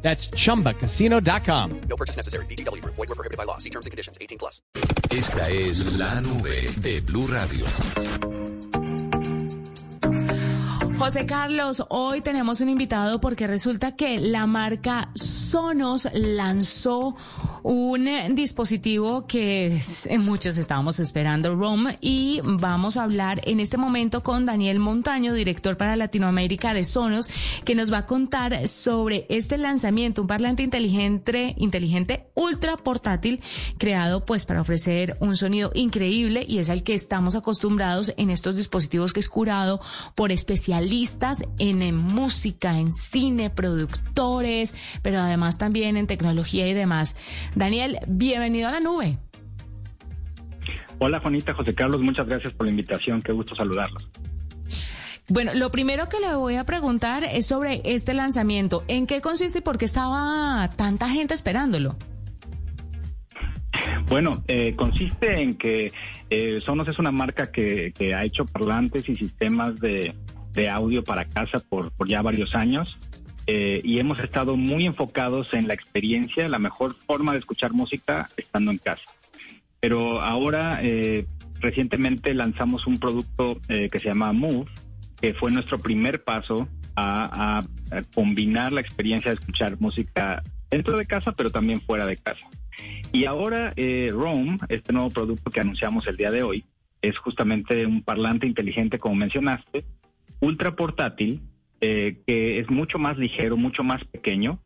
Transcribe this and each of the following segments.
That's chumbacasino.com. No purchase necessary. BGW. Void were prohibited by law. See terms and conditions. 18 plus. Esta es la nube de Blue Radio. José Carlos, hoy tenemos un invitado porque resulta que la marca Sonos lanzó un dispositivo que eh, muchos estábamos esperando, ROM, y vamos a hablar en este momento con Daniel Montaño, director para Latinoamérica de Sonos, que nos va a contar sobre este lanzamiento, un parlante inteligente, inteligente ultra portátil, creado pues para ofrecer un sonido increíble y es al que estamos acostumbrados en estos dispositivos que es curado por especialistas en, en música, en cine, productores, pero además también en tecnología y demás. Daniel, bienvenido a la nube. Hola Juanita, José Carlos, muchas gracias por la invitación, qué gusto saludarlos. Bueno, lo primero que le voy a preguntar es sobre este lanzamiento. ¿En qué consiste y por qué estaba tanta gente esperándolo? Bueno, eh, consiste en que eh, Sonos es una marca que, que ha hecho parlantes y sistemas de, de audio para casa por, por ya varios años eh, y hemos estado muy enfocados en la experiencia, la mejor forma de escuchar música estando en casa. Pero ahora, eh, recientemente lanzamos un producto eh, que se llama Move, que fue nuestro primer paso a, a- a combinar la experiencia de escuchar música dentro de casa, pero también fuera de casa. Y ahora eh, Roam, este nuevo producto que anunciamos el día de hoy, es justamente un parlante inteligente, como mencionaste, ultra portátil, eh, que es mucho más ligero, mucho más pequeño,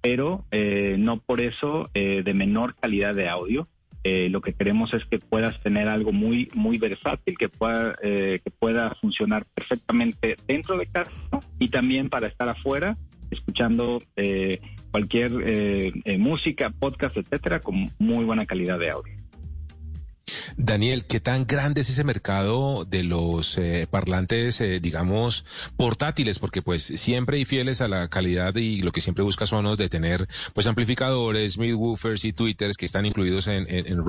pero eh, no por eso eh, de menor calidad de audio. Eh, lo que queremos es que puedas tener algo muy muy versátil que pueda eh, que pueda funcionar perfectamente dentro de casa y también para estar afuera escuchando eh, cualquier música, podcast, etcétera, con muy buena calidad de audio. Daniel, ¿qué tan grande es ese mercado de los eh, parlantes, eh, digamos, portátiles? Porque pues siempre y fieles a la calidad y lo que siempre busca Sonos de tener pues amplificadores, midwoofers y tweeters que están incluidos en, en.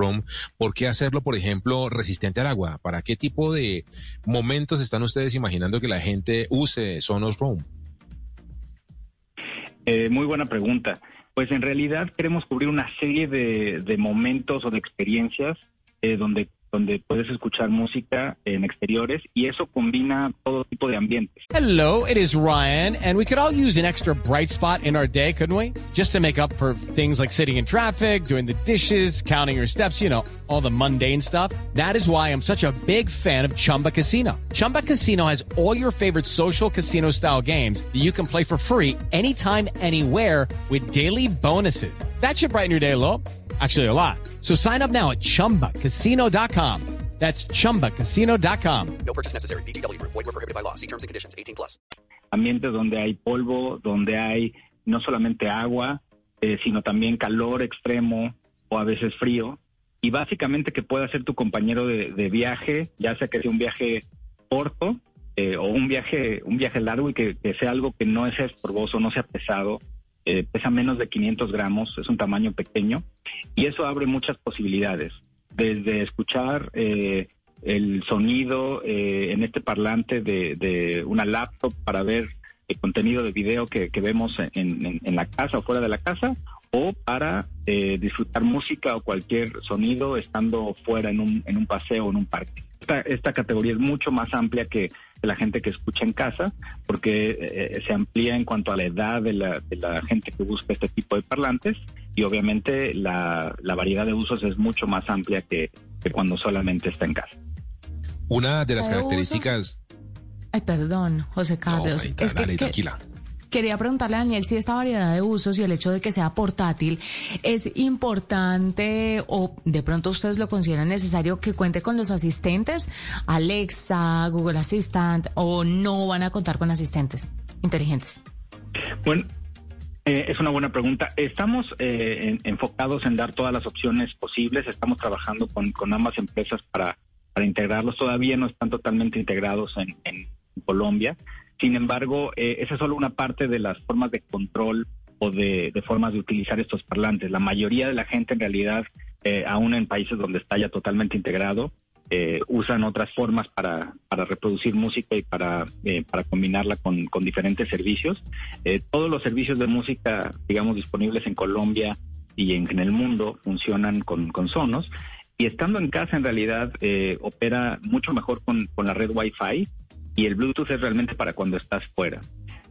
¿Por qué hacerlo, por ejemplo, resistente al agua? ¿Para qué tipo de momentos están ustedes imaginando que la gente use Sonos ROM? Eh, muy buena pregunta. Pues en realidad queremos cubrir una serie de momentos o de experiencias eh, donde, donde puedes escuchar música en exteriores y eso combina todo tipo de ambientes. Hello, it is Ryan, and we could all use an extra bright spot in our day, couldn't we? Just to make up for things like sitting in traffic, doing the dishes, counting your steps, you know, all the mundane stuff. That is why I'm such a big fan of Chumba Casino. Chumba Casino has all your favorite social casino style games that you can play for free anytime, anywhere with daily bonuses. That should brighten your day a little. Actually, a lot. So sign up now at chumbacasino.com. That's chumbacasino.com. No purchase necessary. BGW. Void were prohibited by law. See terms and conditions. 18 plus. ambientes donde hay polvo, donde hay no solamente agua, eh, sino también calor extremo o a veces frío. Y básicamente que pueda ser tu compañero de, de viaje, ya sea que sea un viaje corto eh, o un viaje, un viaje largo y que, que sea algo que no sea estorboso, no sea pesado. Eh, pesa menos de 500 gramos, es un tamaño pequeño y eso abre muchas posibilidades. Desde escuchar eh, el sonido eh, en este parlante de, de una laptop para ver el contenido de video que, vemos en la casa o fuera de la casa, o para eh, disfrutar música o cualquier sonido estando fuera en un, en un paseo o en un parque. Esta, esta categoría es mucho más amplia que la gente que escucha en casa, porque eh, se amplía en cuanto a la edad de la, de la gente que busca este tipo de parlantes y obviamente la, la variedad de usos es mucho más amplia que, que cuando solamente está en casa. Una de las características... Ay, perdón, José No, Carlos. Es dale, que, tranquila. Quería preguntarle a Daniel si esta variedad de usos y el hecho de que sea portátil es importante o de pronto ustedes lo consideran necesario que cuente con los asistentes, Alexa, Google Assistant o no van a contar con asistentes inteligentes. Bueno, Eh, es una buena pregunta. Estamos eh, en- enfocados en dar todas las opciones posibles. Estamos trabajando con, con ambas empresas para, para integrarlos. Todavía no están totalmente integrados en Colombia. Sin embargo, eh, esa es solo una parte de las formas de control o de, formas de utilizar estos parlantes. La mayoría de la gente en realidad, eh, aún en países donde está ya totalmente integrado, eh, usan otras formas para, para reproducir música y para, eh, combinarla con, diferentes servicios. Eh, todos los servicios de música, digamos, disponibles en Colombia y en, el mundo funcionan con, con Sonos. Y estando en casa, en realidad, eh, opera mucho mejor con, con la red Wi-Fi y el Bluetooth es realmente para cuando estás fuera.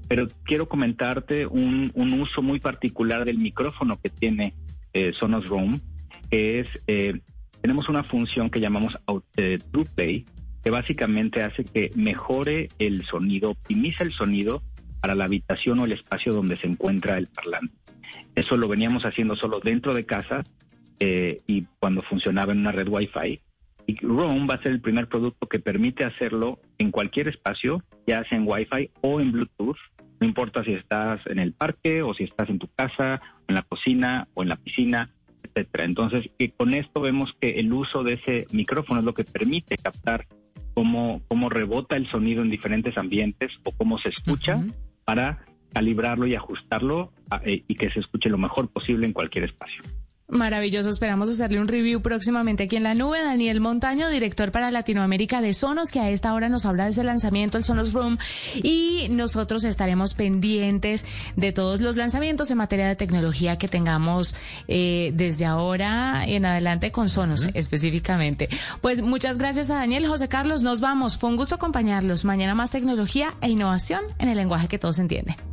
Pero quiero comentarte un, un uso muy particular del micrófono que tiene eh, Sonos Roam, que es, eh, tenemos una función que llamamos eh, TruePlay, que básicamente hace que mejore el sonido, optimiza el sonido para la habitación o el espacio donde se encuentra el parlante. Eso lo veníamos haciendo solo dentro de casa eh, y cuando funcionaba en una red Wi-Fi. Y Roam va a ser el primer producto que permite hacerlo en cualquier espacio, ya sea en Wi-Fi o en Bluetooth. No importa si estás en el parque o si estás en tu casa, en la cocina o en la piscina, etcétera. Entonces, que con esto vemos que el uso de ese micrófono es lo que permite captar cómo, cómo rebota el sonido en diferentes ambientes o cómo se escucha para calibrarlo y ajustarlo a- eh, y que se escuche lo mejor posible en cualquier espacio. Maravilloso, esperamos hacerle un review próximamente aquí en la nube. Daniel Montaño, director para Latinoamérica de Sonos, que a esta hora nos habla de ese lanzamiento, el Sonos Room, y nosotros estaremos pendientes de todos los lanzamientos en materia de tecnología que tengamos eh, desde ahora en adelante con Sonos específicamente. Pues muchas gracias a Daniel, José Carlos, nos vamos. Fue un gusto acompañarlos. Mañana más tecnología e innovación en el lenguaje que todos entienden.